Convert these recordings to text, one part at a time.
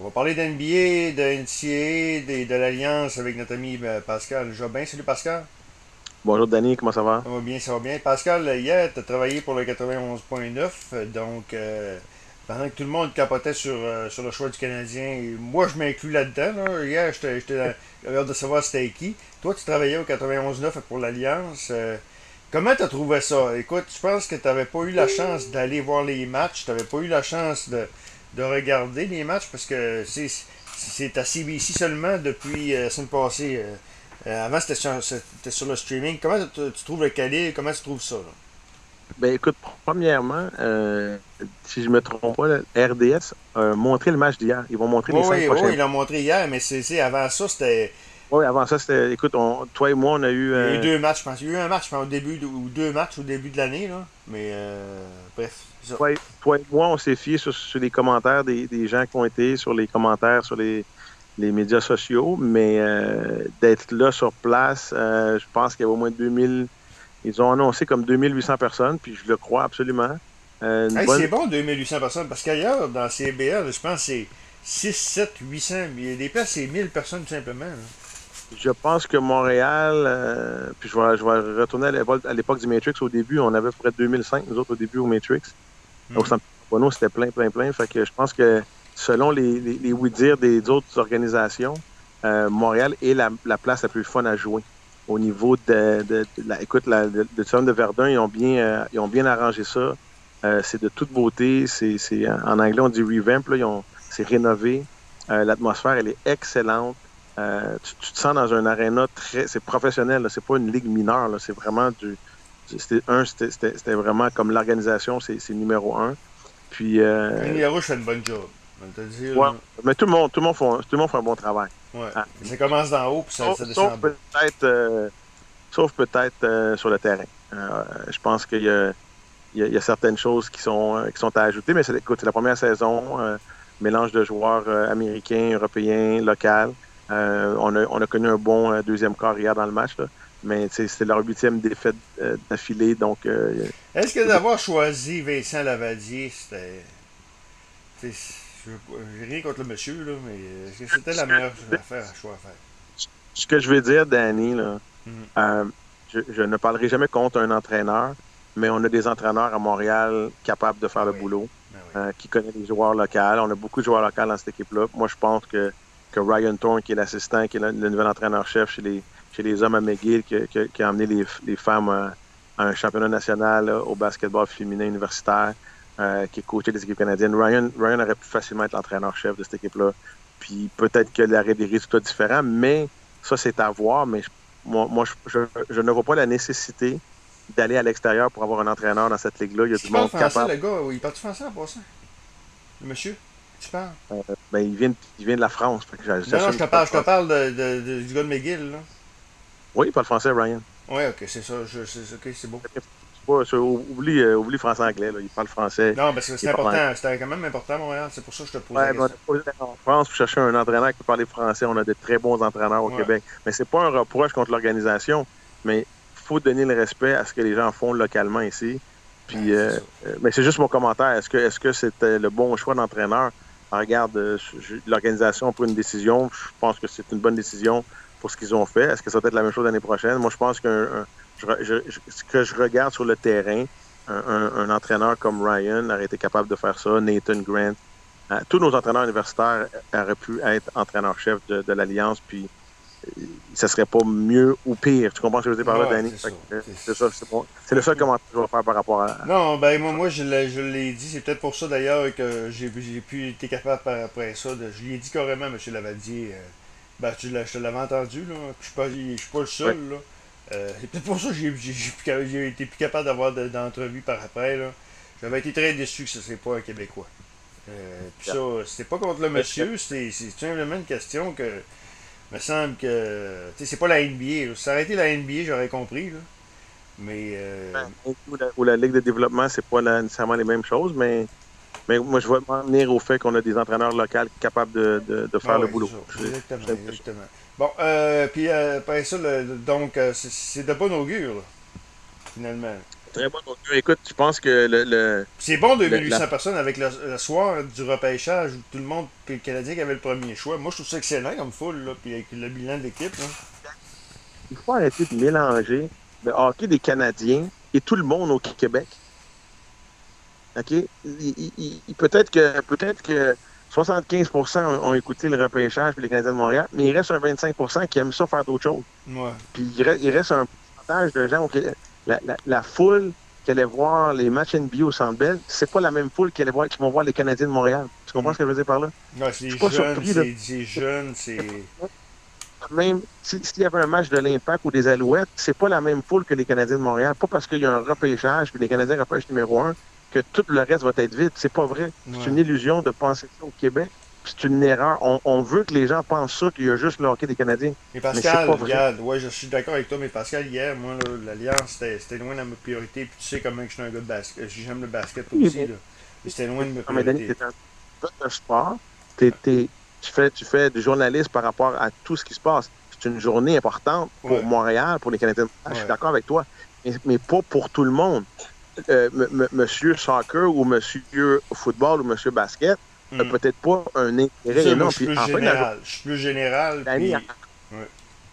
On va parler d'NBA, de NCA, de, de l'Alliance avec notre ami euh, Pascal Jobin. Salut Pascal. Bonjour Danny, comment ça va? Ça va bien, ça va bien. Pascal, hier, tu as travaillé pour le 91.9, donc euh, pendant que tout le monde capotait sur, euh, sur le choix du Canadien, moi je m'inclus là-dedans. Là. Hier, j'étais hâte de savoir c'était qui. Toi, tu travaillais au 91.9 pour l'Alliance. comment tu as trouvé ça? Écoute, je pense que tu n'avais pas eu la chance d'aller voir les matchs, tu n'avais pas eu la chance de de regarder les matchs parce que c'est à CBC seulement depuis euh, la semaine passée. Euh, euh, avant, c'était sur, sur, le streaming. Comment tu, trouves le calibre? Comment tu trouves ça? Ben écoute, premièrement, si je me trompe pas, RDS a montré le match d'hier. Ils vont montrer les oui, cinq Oui, ils l'ont montré hier, mais c'est avant ça, c'était. Oui, avant ça, c'était. Écoute, toi et moi, on a eu. Il y a eu deux matchs, je pense. Il y a eu un match, au début, ou deux matchs au début de l'année, là. Mais bref. Toi, toi, et moi, on s'est fié sur, les commentaires des, gens qui ont été, sur les commentaires sur les, médias sociaux, mais euh, d'être là sur place, euh, je pense qu'il y a au moins 2000. Ils ont annoncé comme 2800 personnes, puis je le crois absolument. Euh, c'est bon, 2800 personnes, parce qu'ailleurs, dans CBL, je pense que c'est 6, 7, 800. Il y a des places, c'est 1000 personnes tout simplement. Je pense que Montréal, puis je vais, je vais retourner à l'époque du Matrix. Au début, on avait près de 2005, nous autres, au début au Matrix. Au San Paulo, c'était plein, plein, plein. Fait que je pense que selon les, les, oui-dire des autres organisations, euh, Montréal est la, place la plus fun à jouer. Au niveau de, de, la, écoute, la, de, de Verdun, ils ont bien, euh, ils ont bien arrangé ça. Euh, c'est de toute beauté. C'est, en anglais, on dit revamp. Là, ils ont, c'est rénové. l'atmosphère, elle est excellente. Tu, te sens dans un aréna très, c'est professionnel. C'est pas une ligue mineure. C'est vraiment du, c'était un, c'était vraiment comme l'organisation, c'est numéro un. Puis. Euh, fait une bonne job. ouais, mais tout le monde, tout le monde, fait, tout le monde fait un bon travail. Ouais. Ah. Ça commence d'en haut puis ça, sauf, descend. Sauf peut-être, euh, sauf peut-être euh, sur le terrain. Euh, je pense qu'il y a, il y, a, certaines choses qui sont, qui sont à ajouter, mais c'est, écoute, c'est la première saison, mélange de joueurs américains, européens, locaux. On, a, on a connu un bon deuxième quart hier dans le match. Là. Mais c'était leur huitième défaite euh, d'affilée. Donc, euh, Est-ce que d'avoir choisi Vincent Lavadier, c'était. J'ai rien contre le monsieur, là, mais est-ce que c'était la meilleure affaire à choix à faire? Ce que je veux dire, Danny, là, euh, je, ne parlerai jamais contre un entraîneur, mais on a des entraîneurs à Montréal capables de faire le boulot, ben qui connaissent les joueurs locaux. On a beaucoup de joueurs locaux dans cette équipe-là. Moi, je pense que, que Ryan Thorne, qui est l'assistant, qui est le nouvel entraîneur-chef chez les, les hommes à McGill qui, a amené les, femmes à, un championnat national au basketball féminin universitaire, euh, qui est coaché des équipes canadiennes. Ryan, Ryan aurait pu facilement être l'entraîneur-chef de cette équipe-là. Puis peut-être qu'il aurait des résultats différents, mais ça, c'est à voir. Mais moi, moi je, ne vois pas la nécessité d'aller à l'extérieur pour avoir un entraîneur dans cette ligue-là. Il y a du monde français, capable. le gars, il parle français en passant? Le monsieur? Tu parles? Euh, ben, il vient, il vient de la France. non, non, je te parle, je te parle de, du gars de McGill. Là. Oui, il parle français, Ryan. Oui, ok, c'est ça. Je, c'est, ok, c'est beau. oublie, euh, oublie français-anglais, là. il parle français. Non, parce que c'est important. C'était quand même important Montréal. C'est pour ça que je te pose ouais, la question. En France, pour chercher un entraîneur qui peut parler français, on a de très bons entraîneurs au Québec. Mais c'est pas un reproche contre l'organisation, mais il faut donner le respect à ce que les gens font localement ici. Puis, euh, euh, mais c'est juste mon commentaire. Est-ce que, est-ce que c'était le bon choix d'entraîneur? Regarde, l'organisation a une décision. Je pense que c'est une bonne décision pour ce qu'ils ont fait. Est-ce que ça va être la même chose l'année prochaine? Moi, je pense que ce que je regarde sur le terrain, un, entraîneur comme Ryan aurait été capable de faire ça, Nathan Grant. Euh, tous nos entraîneurs universitaires auraient pu être entraîneurs-chefs de, l'Alliance, puis euh, ça serait pas mieux ou pire. Tu comprends ce que je veux dire par là, Danny? C'est ça, c'est le seul commentaire que je vais faire par rapport à. Non, ben moi, moi je l'ai dit, c'est peut-être pour ça d'ailleurs que j'ai pu été capable après ça. De, je lui ai dit carrément, M. Lavadier. Euh, ben, tu je te l'avais entendu, là. Je suis pas, je suis pas le seul, là. Euh, c'est peut-être pour ça que j'ai été plus capable d'avoir d'entrevues par après, là. J'avais été très déçu que ce ne pas un Québécois. Euh, puis ça, c'était pas contre le monsieur, c'est simplement une question que. Me semble que. Tu sais, c'est pas la NBA. Si ça aurait été la NBA, j'aurais compris, là. Mais. Euh... Ou, la, ou, la, Ligue de développement, c'est pas nécessairement les mêmes choses, mais mais moi, je vais m'en venir au fait qu'on a des entraîneurs locaux capables de, de, faire ah le boulot. exactement, exactement. Bon, euh, puis euh, après ça, donc, euh, c'est de bon augure, finalement. Très bon Écoute, je pense que le. c'est bon 2800 personnes avec le, soir du repêchage où tout le monde, puis le Canadien qui avait le premier choix. Moi, je trouve ça excellent comme foule, là, puis avec le bilan d'équipe. Il faut arrêter de mélanger le hockey des Canadiens et tout le monde au Québec. OK? Peut-être que, peut-être que 75% ont, écouté le repêchage puis les Canadiens de Montréal, mais il reste un 25% qui aiment ça faire d'autres choses. Ouais. Puis il reste, un pourcentage de gens. La, la, la, foule qui allait voir les matchs NBA au Centre Bell, c'est pas la même foule qui, allait voir, qui vont voir les Canadiens de Montréal. Tu comprends ce que je veux dire par là? Ouais, c'est jeunes, c'est jeune, c'est... Même s'il y avait un match de l'Impact ou des Alouettes, c'est pas la même foule que les Canadiens de Montréal. Pas parce qu'il y a un repêchage puis les Canadiens repêchent numéro un que tout le reste va être vide. C'est pas vrai. C'est une illusion de penser ça au Québec. C'est une erreur. On, veut que les gens pensent ça, qu'il y a juste le hockey des Canadiens. Mais Pascal, regarde, ouais, je suis d'accord avec toi, mais Pascal, hier, moi, l'Alliance, c'était loin de ma priorité. Puis tu sais comment je suis un gars de basket. Euh, j'aime le basket aussi. C'était loin de ma priorité. Mais un de sport. tu, fais, tu fais du journalisme par rapport à tout ce qui se passe. C'est une journée importante pour Montréal, pour les Canadiens. Je suis d'accord avec toi. Mais, mais, pas pour tout le monde. Euh, monsieur soccer ou monsieur football ou monsieur basket n'a hmm. peut-être pas un intérêt énorme. Je suis plus général. Je suis plus général. Puis...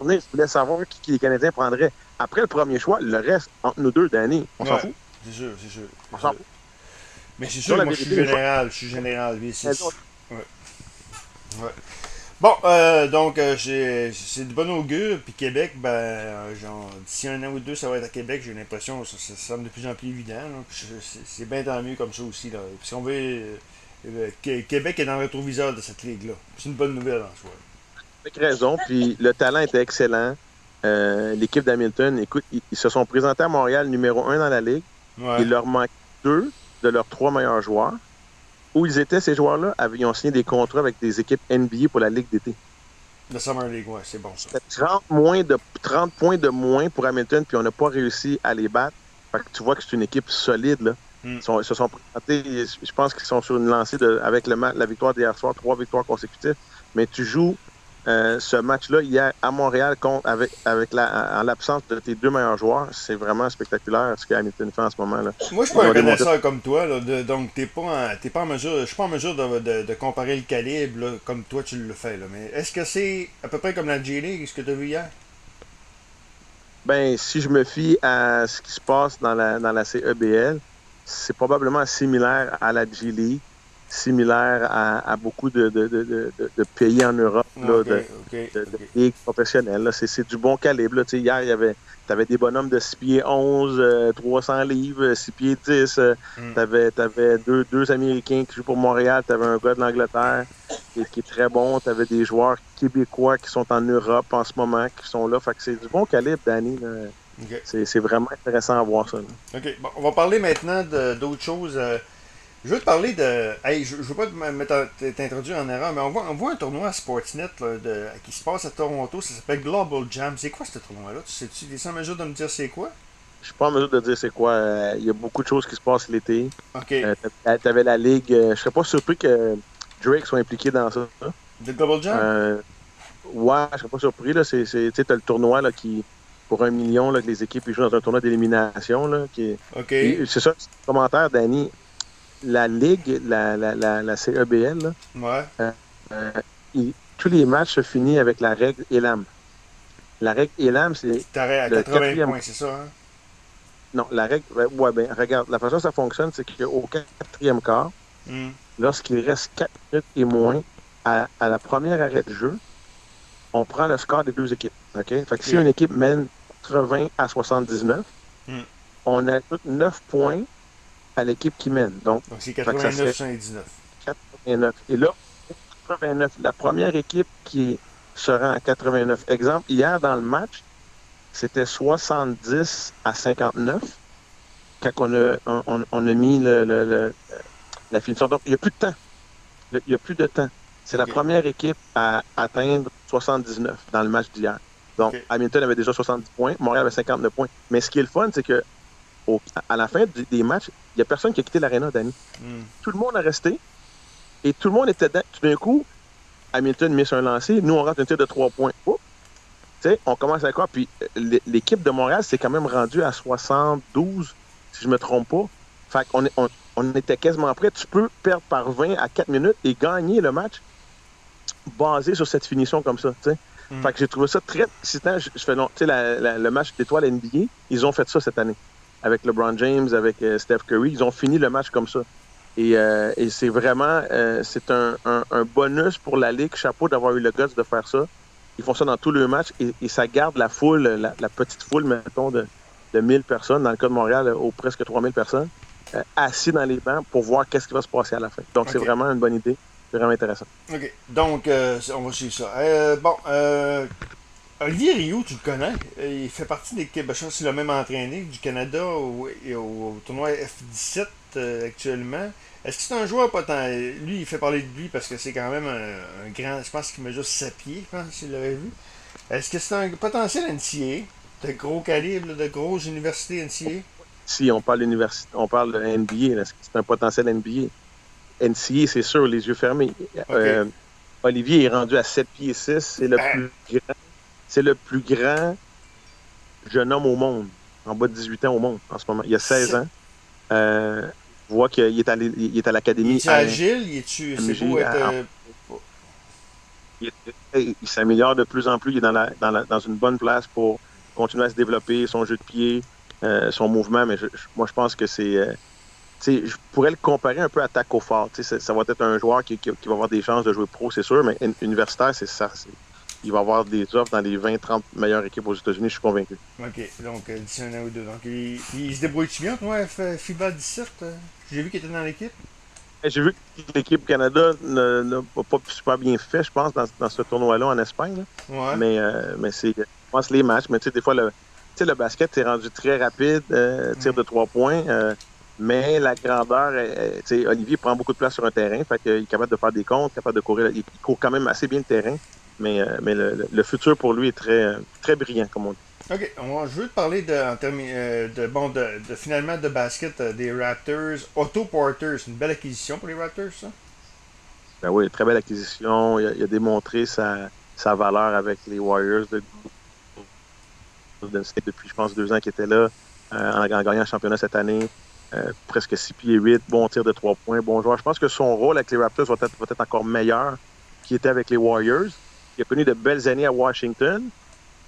je voulais savoir qui, les Canadiens prendraient. Après le premier choix, le reste, entre nous deux, Danny, on s'en fout. C'est sûr, c'est sûr. On s'en fout. Mais c'est sûr, moi, je suis général. Je suis général. Ouais. Ouais. Bon, euh, donc, euh, c'est de bon augure. Puis Québec, ben, euh, genre, d'ici un an ou deux, ça va être à Québec. J'ai l'impression que ça, ça, semble de plus en plus évident. C'est bien tant mieux comme ça aussi. Là. Si on veut. Québec est dans le rétroviseur de cette ligue-là. C'est une bonne nouvelle en soi. Avec raison. Puis le talent était excellent. L'équipe d'Hamilton, écoute, ils, se sont présentés à Montréal numéro un dans la ligue. Il leur manque deux de leurs trois meilleurs joueurs où ils étaient, ces joueurs-là, ils ont signé des contrats avec des équipes NBA pour la Ligue d'été. La Summer League, ouais, c'est bon ça. 30, moins de, 30 points de moins pour Hamilton, puis on n'a pas réussi à les battre. Fait que tu vois que c'est une équipe solide. Là. Hmm. Ils, se sont présentés, je pense qu'ils sont sur une lancée de, avec le, la victoire d'hier soir, trois victoires consécutives. Mais tu joues euh, ce match-là hier à Montréal contre, avec, avec la, en l'absence de tes deux meilleurs joueurs, c'est vraiment spectaculaire ce que Hamilton fait en ce moment. Là. Moi, je suis pas un connaisseur comme toi, là, donc t'es pas, en, pas en mesure, je suis pas en mesure de, de, comparer le calibre comme toi tu le fais. Là. Mais est-ce que c'est à peu près comme la G-League, ce que tu as vu hier? Ben, si je me fie à ce qui se passe dans la, dans la CEBL, c'est probablement similaire à la G-League similaire à, beaucoup de, pays en Europe, de, ligues professionnelles. C'est du bon calibre. Hier, il y avait tu avais des bonhommes de 6 pieds 11, 300 euh, livres, 6 pieds 10. Tu avais, deux, deux, Américains qui jouent pour Montréal. Tu avais un gars de l'Angleterre qui, qui, est très bon. Tu avais des joueurs québécois qui sont en Europe en ce moment, qui sont là. Fait que c'est du bon calibre, Danny. C'est vraiment intéressant à voir ça. OK. on va parler maintenant d'autres choses. Euh, je veux te parler de. Hey, je, ne veux pas t'introduire en erreur, mais on voit, on voit un tournoi à Sportsnet de, qui se passe à Toronto. Ça s'appelle Global Jam. C'est quoi ce tournoi-là? Tu sais-tu, es en mesure de me dire c'est quoi? Je suis pas en mesure de dire c'est quoi. Euh, il y a beaucoup de choses qui se passent l'été. OK. Euh, tu avais la ligue. Je serais pas surpris que Drake soit impliqué dans ça. De Global Jam? Ouais, je serais pas surpris. Tu sais, tu as le tournoi là, qui pour un million là, que les équipes jouent dans un tournoi d'élimination. Là, qui. C'est ça, le commentaire, Danny la Ligue, la, la, la, la CEBL, ouais. Euh, euh, tous les matchs se finissent avec la règle ELAM. La règle ELAM, c'est. T'arrêtes à 80 points, c'est ça, hein? Non, la règle. Ouais, ben, regarde, la façon dont ça fonctionne, c'est qu'au quatrième quart, hmm. lorsqu'il reste 4 minutes et moins à, à, la première arrêt de jeu, on prend le score des deux équipes. Fait que si une équipe mène 80 à 79, hmm. on a 9 points à l'équipe qui mène. Donc, c'est 89-79. 89. Et là, 89, la première équipe qui se rend à 89. Exemple, hier dans le match, c'était 70 à 59 quand on a, on, a mis le, la finition. Donc, il n'y a plus de temps. Il n'y a plus de temps. C'est la première équipe à atteindre 79 dans le match d'hier. Donc, Hamilton avait déjà 70 points, Montréal avait 59 points. Mais ce qui est le fun, c'est que à la fin des matchs, il n'y a personne qui a quitté l'aréna, Danny. Hmm. Tout le monde a resté. Et tout le monde était dedans. Tout d'un coup, Hamilton met sur un lancer. Nous, on rentre un tir de trois points. on commence à quoi? Puis l'équipe de Montréal s'est quand même rendue à 72 si je me trompe pas. Fait qu'on on, on était quasiment prêt. Tu peux perdre par 20 à 4 minutes et gagner le match basé sur cette finition comme ça. Mm. Fait que j'ai trouvé ça très excitant. Je, fais non, tu sais, le match d'étoiles NBA, ils ont fait ça cette année. Avec LeBron James, avec euh, Steph Curry, ils ont fini le match comme ça. Et, euh, et c'est vraiment, euh, c'est un, un, un, bonus pour la Ligue. Chapeau d'avoir eu le guts de faire ça. Ils font ça dans tous les matchs et, et ça garde la foule, la, la, petite foule, mettons, de, de 1000 personnes, dans le cas de Montréal, aux presque 3000 personnes, assis dans les bancs pour voir qu'est-ce qui va se passer à la fin. Donc, c'est vraiment une bonne idée. C'est vraiment intéressant. OK. Donc, euh, on va suivre ça. Euh, bon, euh, Olivier Rio, tu le connais? Il fait partie des pense qu'il a même entraîné du Canada au, au, tournoi F17 actuellement. Est-ce que c'est un joueur potentiel? Lui, il fait parler de lui parce que c'est quand même un, grand. Je pense qu'il mesure 7 pieds, je pense, s'il l'avait vu. Est-ce que c'est un potentiel NCA? De gros calibre, de grosses universités NCA? Si on parle, on parle de NBA, c'est un potentiel NBA. NCA, c'est sûr, les yeux fermés. Euh, Olivier est rendu à 7 pieds 6. C'est le, plus grand, c'est le plus grand jeune homme au monde, en bas de 18 ans au monde en ce moment. Il a 16 ans. Euh, on voit qu'il est à, il est à l'académie. Il est agile, il est-tu. C'est beau être. Euh, il, s'améliore de plus en plus. Il est dans, la, dans, la, dans, une bonne place pour continuer à se développer, son jeu de pied, son mouvement. Mais moi, je pense que c'est je pourrais le comparer un peu à Taco Fall. Ça, ça va être un joueur qui, qui, va avoir des chances de jouer pro, c'est sûr, mais universitaire, c'est ça. Il va avoir des offres dans les 20-30 meilleures équipes aux États-Unis, je suis convaincu. OK, donc euh, d'ici un an ou deux. Donc, il, il se débrouille-tu bien, toi, FIBA 17 euh? J'ai vu qu'il était dans l'équipe. J'ai vu que l'équipe Canada n'a pas super bien fait, je pense, dans, dans ce tournoi-là en Espagne. Ouais. Mais, euh, mais c'est, je pense, les matchs. Mais tu sais, des fois, le, le basket, c'est rendu très rapide, tir de trois points. Mais la grandeur, sais, Olivier prend beaucoup de place sur un terrain, fait qu'il est capable de faire des comptes, capable de courir. Il court quand même assez bien le terrain, mais, euh, mais le, le, futur pour lui est très, très brillant, comme on dit. OK. je veux te parler de, en euh, de, bon, de, de, finalement de basket euh, des Raptors. Otto Porter, c'est une belle acquisition pour les Raptors, ça? Ben oui, très belle acquisition. Il a, il a démontré sa, sa, valeur avec les Warriors de depuis, je pense, deux ans qu'il était là, en, en gagnant le championnat cette année. Euh, presque 6 pieds 8, bon tir de 3 points, bon joueur. Je pense que son rôle avec les Raptors va être, va être encore meilleur qu'il était avec les Warriors. Il a connu de belles années à Washington,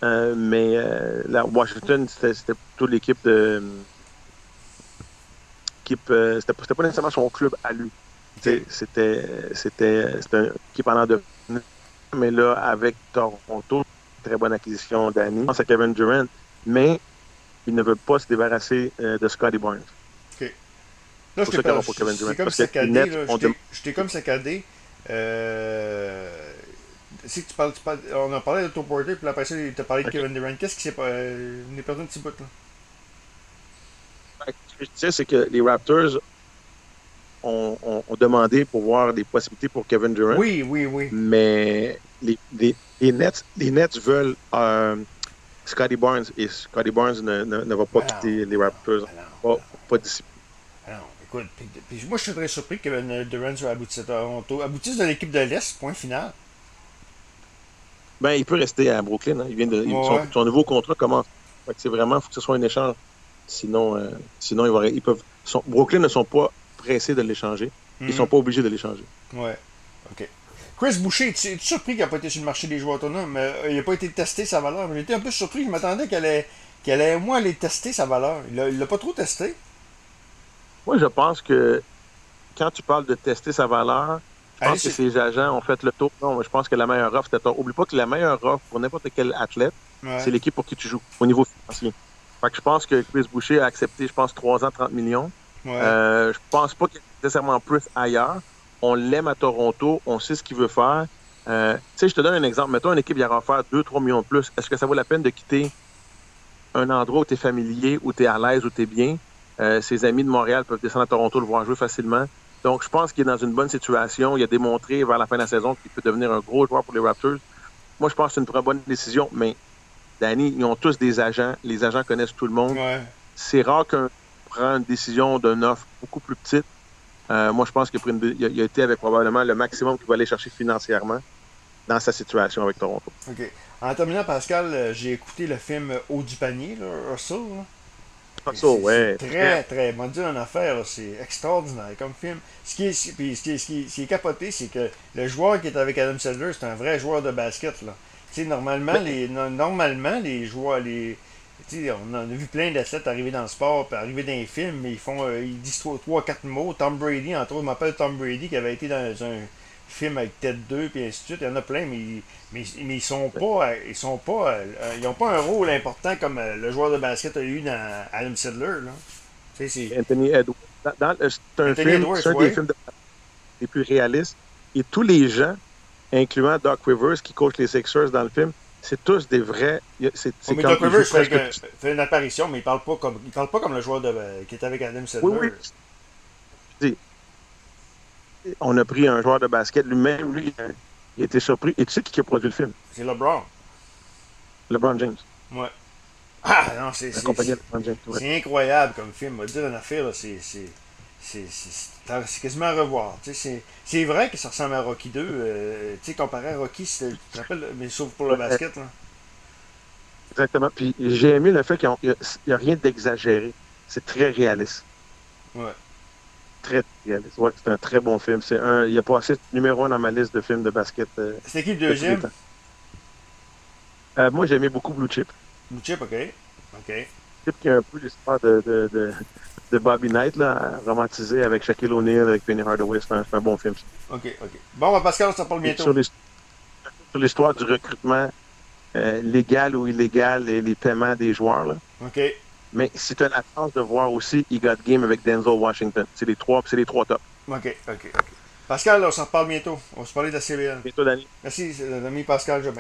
euh, mais euh, la Washington, c'était plutôt l'équipe de. Euh, c'était pas nécessairement son club à lui. C'était une équipe en de. Mais là, avec Toronto, très bonne acquisition d'Annie. Je pense à Kevin Durant, mais il ne veut pas se débarrasser de Scotty Barnes. Là, je t'ai comme saccadé. J'étais comme saccadé. Euh, si tu parles, tu parles, on a parlé de Porter, puis après ça, tu as parlé de Kevin Durant. Qu'est-ce qui s'est passé? Euh, on est perdu un petit bout, là. Ce que je disais, c'est que les Raptors ont, ont, ont, demandé pour voir des possibilités pour Kevin Durant. Oui, oui, oui. Mais les, les, les Nets, les Nets veulent euh, Scotty Barnes, et Scotty Barnes ne, ne, ne va pas ah quitter les Raptors. Pas, pas d'ici Écoute, puis, moi, je suis très surpris que Durant soit abouti à Toronto. Aboutisse de l'équipe de l'Est, point final. Ben, il peut rester à Brooklyn. Hein. Il vient de, son, nouveau contrat commence. c'est vraiment, il faut que ce soit un échange. Sinon, euh, sinon ils, vont, ils peuvent. Brooklyn ne sont pas pressés de l'échanger. Ils ne sont hmm. pas obligés de l'échanger. Ouais. OK. Chris Boucher, tu es surpris qu'il n'a pas été sur le marché des joueurs autonomes? Mais, euh, il n'a pas été testé sa valeur. J'étais un peu surpris. Je m'attendais qu'elle allait, qu'elle allait, moi, aller tester sa valeur. Il ne l'a pas trop testé. Moi, je pense que quand tu parles de tester sa valeur, je pense que ses agents ont fait le tour. Non, je pense que la meilleure offre, c'était Oublie pas que la meilleure offre pour n'importe quel athlète, c'est l'équipe pour qui tu joues, au niveau financier. Fait que je pense que Chris Boucher a accepté, je pense, 3 ans, 30 millions. Ouais. Euh, je pense pas qu'il y ait nécessairement plus ailleurs. On l'aime à Toronto, on sait ce qu'il veut faire. Euh, tu sais, je te donne un exemple. Mettons une équipe qui va faire 2-3 millions de plus. Est-ce que ça vaut la peine de quitter un endroit où tu es familier, où tu es à l'aise, où tu es bien, euh, ses amis de Montréal peuvent descendre à Toronto le voir jouer facilement. Donc, je pense qu'il est dans une bonne situation. Il a démontré vers la fin de la saison qu'il peut devenir un gros joueur pour les Raptors. Moi, je pense que c'est une très bonne décision, mais Danny, ils ont tous des agents. Les agents connaissent tout le monde. C'est rare qu'un prend une décision d'une offre beaucoup plus petite. Euh, moi, je pense qu'il a, a, été avec probablement le maximum qu'il va aller chercher financièrement dans sa situation avec Toronto. OK. En terminant, Pascal, euh, j'ai écouté le film Haut du panier, là, Russell. Hustle, ouais. Très, très. Dieu, en affaire, c'est extraordinaire comme film. Ce qui est, puis, ce qui ce qui est, ce qui est capoté, c'est que le joueur qui est avec Adam Sandler, c'est un vrai joueur de basket. Là. Normalement, les, no- normalement, les joueurs, les. on en a vu plein d'athlètes arriver dans le sport, puis arriver dans les films, mais ils font, euh, ils disent trois, quatre mots. Tom Brady, entre autres, m'appelle Tom Brady, qui avait été dans un film avec Ted 2, puis ainsi de suite. Il y en a plein, mais, ils- mais, mais ils sont pas, ils sont pas, euh, ils ont pas un rôle important comme euh, le joueur de basket a eu dans Adam Sandler, là. C'est. Anthony Edwards. Euh, c'est un Anthony film, Edwards, c'est un ouais. des films de- les plus réalistes. Et tous les gens, incluant Doc Rivers qui coach les Sixers dans le film, c'est tous des vrais. C'est c'est Oh, mais comme Doc Rivers fait, presque que- fait une apparition, mais il parle pas comme, il parle pas comme le joueur de, qui était avec Adam Sandler. Oui, oui. On a pris un joueur de basket, lui-même, lui, il était surpris. Et tu sais qui a produit le film? C'est LeBron. LeBron James. Ouais. Ah, non, c'est. C'est- incroyable comme film. On va dire une affaire, c'est. c'est- quasiment à revoir. C'est vrai que ça ressemble à Rocky 2. euh, tu sais, comparé à Rocky, tu te rappelles, mais sauf pour le Ouais. basket. Là. Exactement. Puis j'ai aimé le fait qu'il n'y a, rien d'exagéré. C'est très réaliste. Ouais. Très réaliste. Ouais, c'est un très bon film. C'est un, il a passé numéro un dans ma liste de films de basket. euh, C'était qui le deuxième? Euh, moi, j'ai aimé beaucoup Blue Chip. Blue Chip, ok. Ok. Chip qui a un peu l'histoire de, de, de, de Bobby Knight, là, romantisé avec Shaquille O'Neal, avec Penny Hardaway. C'est un, c'est un bon film. ça. Ok, ok. Bon, ben, Pascal, on s'en parle bientôt. Sur l'histoire du recrutement euh, légal ou illégal et les paiements des joueurs. Là. Ok. Mais si tu as la chance de voir aussi He Got Game avec Denzel Washington. C'est les trois, c'est les trois tops. Ok, ok, ok. Pascal, on s'en reparle bientôt. On va se parler de la CBL. Bientôt, Danny. Merci, l'ami Pascal Jobin.